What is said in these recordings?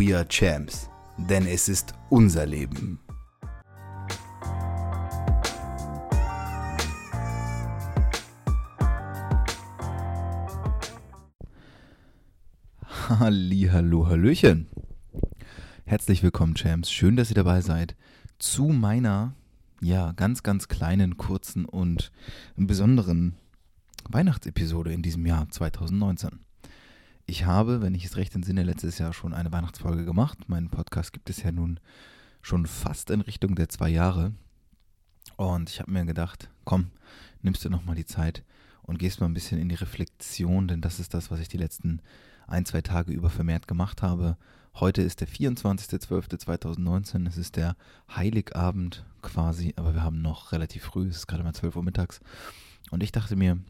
We are Champs, denn es ist unser Leben. Hallo, Hallöchen. Herzlich willkommen, Champs. Schön, dass ihr dabei seid zu meiner, ja, ganz, ganz kleinen, kurzen und besonderen Weihnachtsepisode in diesem Jahr 2019. Ich habe, wenn ich es recht entsinne, letztes Jahr schon eine Weihnachtsfolge gemacht. Meinen Podcast gibt es ja nun schon fast in Richtung der zwei Jahre. Und ich habe mir gedacht, komm, nimmst du nochmal die Zeit und gehst mal ein bisschen in die Reflexion, denn das ist das, was ich die letzten ein, zwei Tage über vermehrt gemacht habe. Heute ist der 24.12.2019, es ist der Heiligabend quasi, aber wir haben noch relativ früh, es ist gerade mal 12 Uhr mittags. Und ich dachte mir,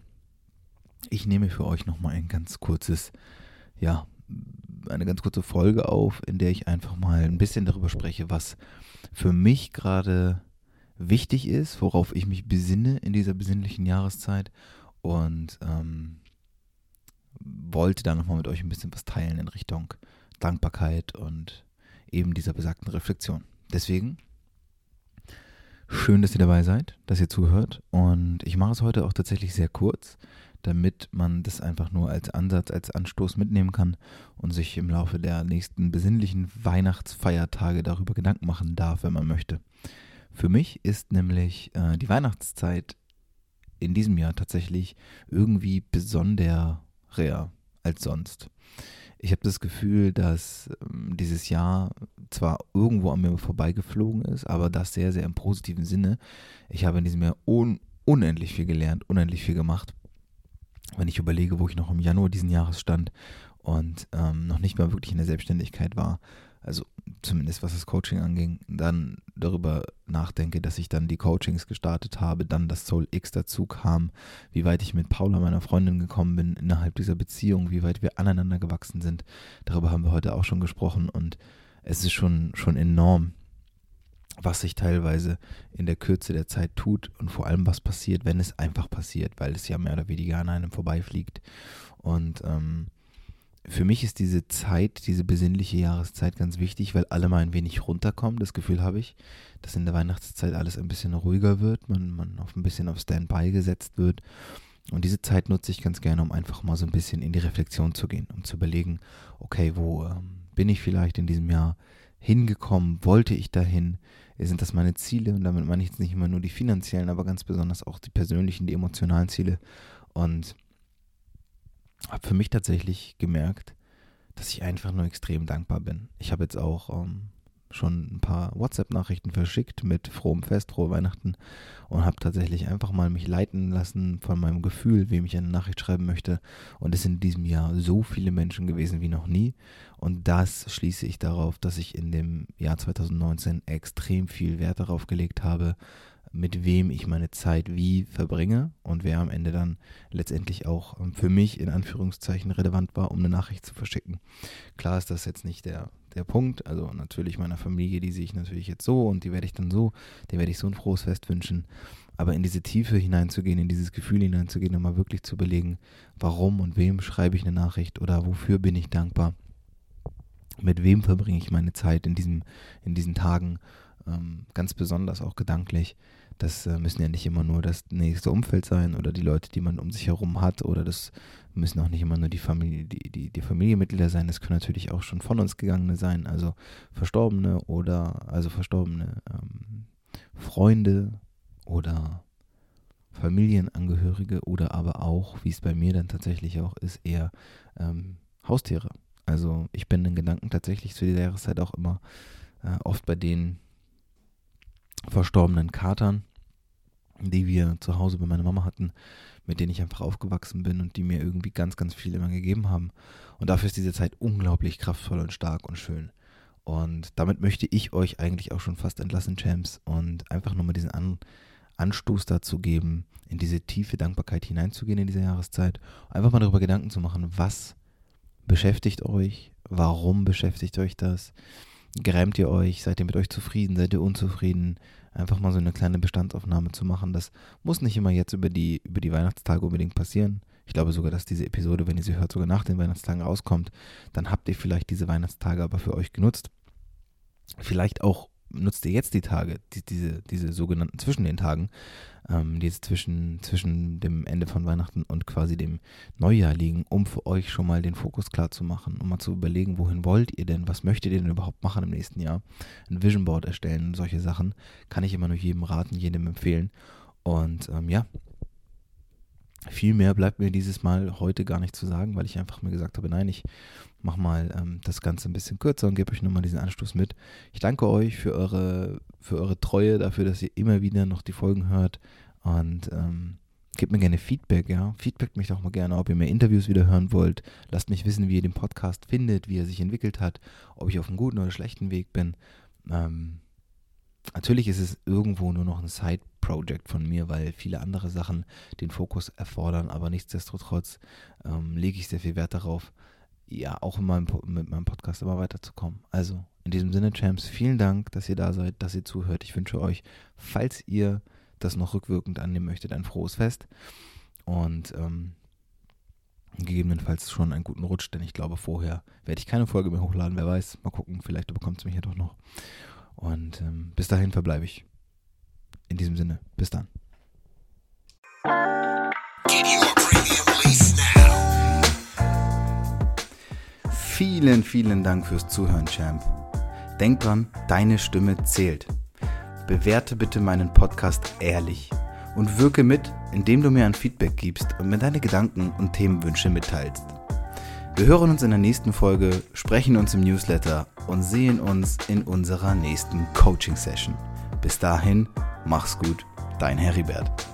ich nehme für euch nochmal ein ganz kurzes ja, eine ganz kurze Folge auf, in der ich einfach mal ein bisschen darüber spreche, was für mich gerade wichtig ist, worauf ich mich besinne in dieser besinnlichen Jahreszeit und ähm, wollte da nochmal mit euch ein bisschen was teilen in Richtung Dankbarkeit und eben dieser besagten Reflexion. Deswegen schön, dass ihr dabei seid, dass ihr zuhört und ich mache es heute auch tatsächlich sehr kurz damit man das einfach nur als Ansatz, als Anstoß mitnehmen kann und sich im Laufe der nächsten besinnlichen Weihnachtsfeiertage darüber Gedanken machen darf, wenn man möchte. Für mich ist nämlich äh, die Weihnachtszeit in diesem Jahr tatsächlich irgendwie besonderer als sonst. Ich habe das Gefühl, dass ähm, dieses Jahr zwar irgendwo an mir vorbeigeflogen ist, aber das sehr, sehr im positiven Sinne. Ich habe in diesem Jahr un unendlich viel gelernt, unendlich viel gemacht wenn ich überlege, wo ich noch im Januar diesen Jahres stand und ähm, noch nicht mal wirklich in der Selbstständigkeit war, also zumindest was das Coaching anging, dann darüber nachdenke, dass ich dann die Coachings gestartet habe, dann das Soul X dazu kam, wie weit ich mit Paula, meiner Freundin, gekommen bin innerhalb dieser Beziehung, wie weit wir aneinander gewachsen sind. Darüber haben wir heute auch schon gesprochen und es ist schon, schon enorm, was sich teilweise in der Kürze der Zeit tut und vor allem was passiert, wenn es einfach passiert, weil es ja mehr oder weniger an einem vorbeifliegt. Und ähm, für mich ist diese Zeit, diese besinnliche Jahreszeit ganz wichtig, weil alle mal ein wenig runterkommen. Das Gefühl habe ich, dass in der Weihnachtszeit alles ein bisschen ruhiger wird, man, man auf ein bisschen auf Standby gesetzt wird. Und diese Zeit nutze ich ganz gerne, um einfach mal so ein bisschen in die Reflexion zu gehen, um zu überlegen, okay, wo ähm, bin ich vielleicht in diesem Jahr hingekommen? Wollte ich dahin? sind das meine Ziele und damit meine ich jetzt nicht immer nur die finanziellen, aber ganz besonders auch die persönlichen, die emotionalen Ziele. Und habe für mich tatsächlich gemerkt, dass ich einfach nur extrem dankbar bin. Ich habe jetzt auch ähm, schon ein paar WhatsApp-Nachrichten verschickt mit frohem Fest, frohe Weihnachten und habe tatsächlich einfach mal mich leiten lassen von meinem Gefühl, wem ich eine Nachricht schreiben möchte. Und es sind in diesem Jahr so viele Menschen gewesen wie noch nie. Und das schließe ich darauf, dass ich in dem Jahr 2019 extrem viel Wert darauf gelegt habe, mit wem ich meine Zeit wie verbringe und wer am Ende dann letztendlich auch ähm, für mich in Anführungszeichen relevant war, um eine Nachricht zu verschicken. Klar ist das jetzt nicht der, der Punkt, also natürlich meiner Familie, die sehe ich natürlich jetzt so und die werde ich dann so, der werde ich so ein frohes Fest wünschen, aber in diese Tiefe hineinzugehen, in dieses Gefühl hineinzugehen und mal wirklich zu überlegen, warum und wem schreibe ich eine Nachricht oder wofür bin ich dankbar, mit wem verbringe ich meine Zeit in, diesem, in diesen Tagen, ähm, ganz besonders auch gedanklich Das äh, müssen ja nicht immer nur das nächste Umfeld sein oder die Leute, die man um sich herum hat oder das müssen auch nicht immer nur die Familie, die, die, die Familienmitglieder sein, das können natürlich auch schon von uns gegangene sein, also Verstorbene oder also verstorbene ähm, Freunde oder Familienangehörige oder aber auch, wie es bei mir dann tatsächlich auch ist, eher ähm, Haustiere. Also ich bin in Gedanken tatsächlich zu dieser Jahreszeit auch immer äh, oft bei den verstorbenen Katern, die wir zu Hause bei meiner Mama hatten, mit denen ich einfach aufgewachsen bin und die mir irgendwie ganz, ganz viel immer gegeben haben. Und dafür ist diese Zeit unglaublich kraftvoll und stark und schön. Und damit möchte ich euch eigentlich auch schon fast entlassen, Champs, und einfach nochmal diesen An Anstoß dazu geben, in diese tiefe Dankbarkeit hineinzugehen in dieser Jahreszeit. Einfach mal darüber Gedanken zu machen, was beschäftigt euch, warum beschäftigt euch das, grämt ihr euch, seid ihr mit euch zufrieden, seid ihr unzufrieden, einfach mal so eine kleine Bestandsaufnahme zu machen. Das muss nicht immer jetzt über die, über die Weihnachtstage unbedingt passieren. Ich glaube sogar, dass diese Episode, wenn ihr sie hört, sogar nach den Weihnachtstagen rauskommt. Dann habt ihr vielleicht diese Weihnachtstage aber für euch genutzt. Vielleicht auch nutzt ihr jetzt die Tage, die, diese, diese sogenannten zwischen den Tagen, ähm, die jetzt zwischen, zwischen dem Ende von Weihnachten und quasi dem Neujahr liegen, um für euch schon mal den Fokus klar zu machen, um mal zu überlegen, wohin wollt ihr denn, was möchtet ihr denn überhaupt machen im nächsten Jahr? Ein Vision Board erstellen, solche Sachen kann ich immer nur jedem raten, jedem empfehlen. Und ähm, ja, viel mehr bleibt mir dieses Mal heute gar nicht zu sagen, weil ich einfach mir gesagt habe, nein, ich mache mal ähm, das Ganze ein bisschen kürzer und gebe euch nochmal diesen Anstoß mit. Ich danke euch für eure, für eure Treue, dafür, dass ihr immer wieder noch die Folgen hört und ähm, gebt mir gerne Feedback, ja. Feedbackt mich doch mal gerne, ob ihr mehr Interviews wieder hören wollt. Lasst mich wissen, wie ihr den Podcast findet, wie er sich entwickelt hat, ob ich auf einem guten oder schlechten Weg bin. Ähm, Natürlich ist es irgendwo nur noch ein Side-Project von mir, weil viele andere Sachen den Fokus erfordern, aber nichtsdestotrotz ähm, lege ich sehr viel Wert darauf, ja, auch in meinem, mit meinem Podcast immer weiterzukommen. Also, in diesem Sinne, Champs, vielen Dank, dass ihr da seid, dass ihr zuhört. Ich wünsche euch, falls ihr das noch rückwirkend annehmen möchtet, ein frohes Fest und ähm, gegebenenfalls schon einen guten Rutsch, denn ich glaube, vorher werde ich keine Folge mehr hochladen. Wer weiß, mal gucken, vielleicht bekommt es mich ja doch noch. Und ähm, bis dahin verbleibe ich. In diesem Sinne, bis dann. Vielen, vielen Dank fürs Zuhören, Champ. Denk dran, deine Stimme zählt. Bewerte bitte meinen Podcast ehrlich und wirke mit, indem du mir ein Feedback gibst und mir deine Gedanken und Themenwünsche mitteilst. Wir hören uns in der nächsten Folge, sprechen uns im Newsletter und sehen uns in unserer nächsten Coaching-Session. Bis dahin, mach's gut, dein Heribert.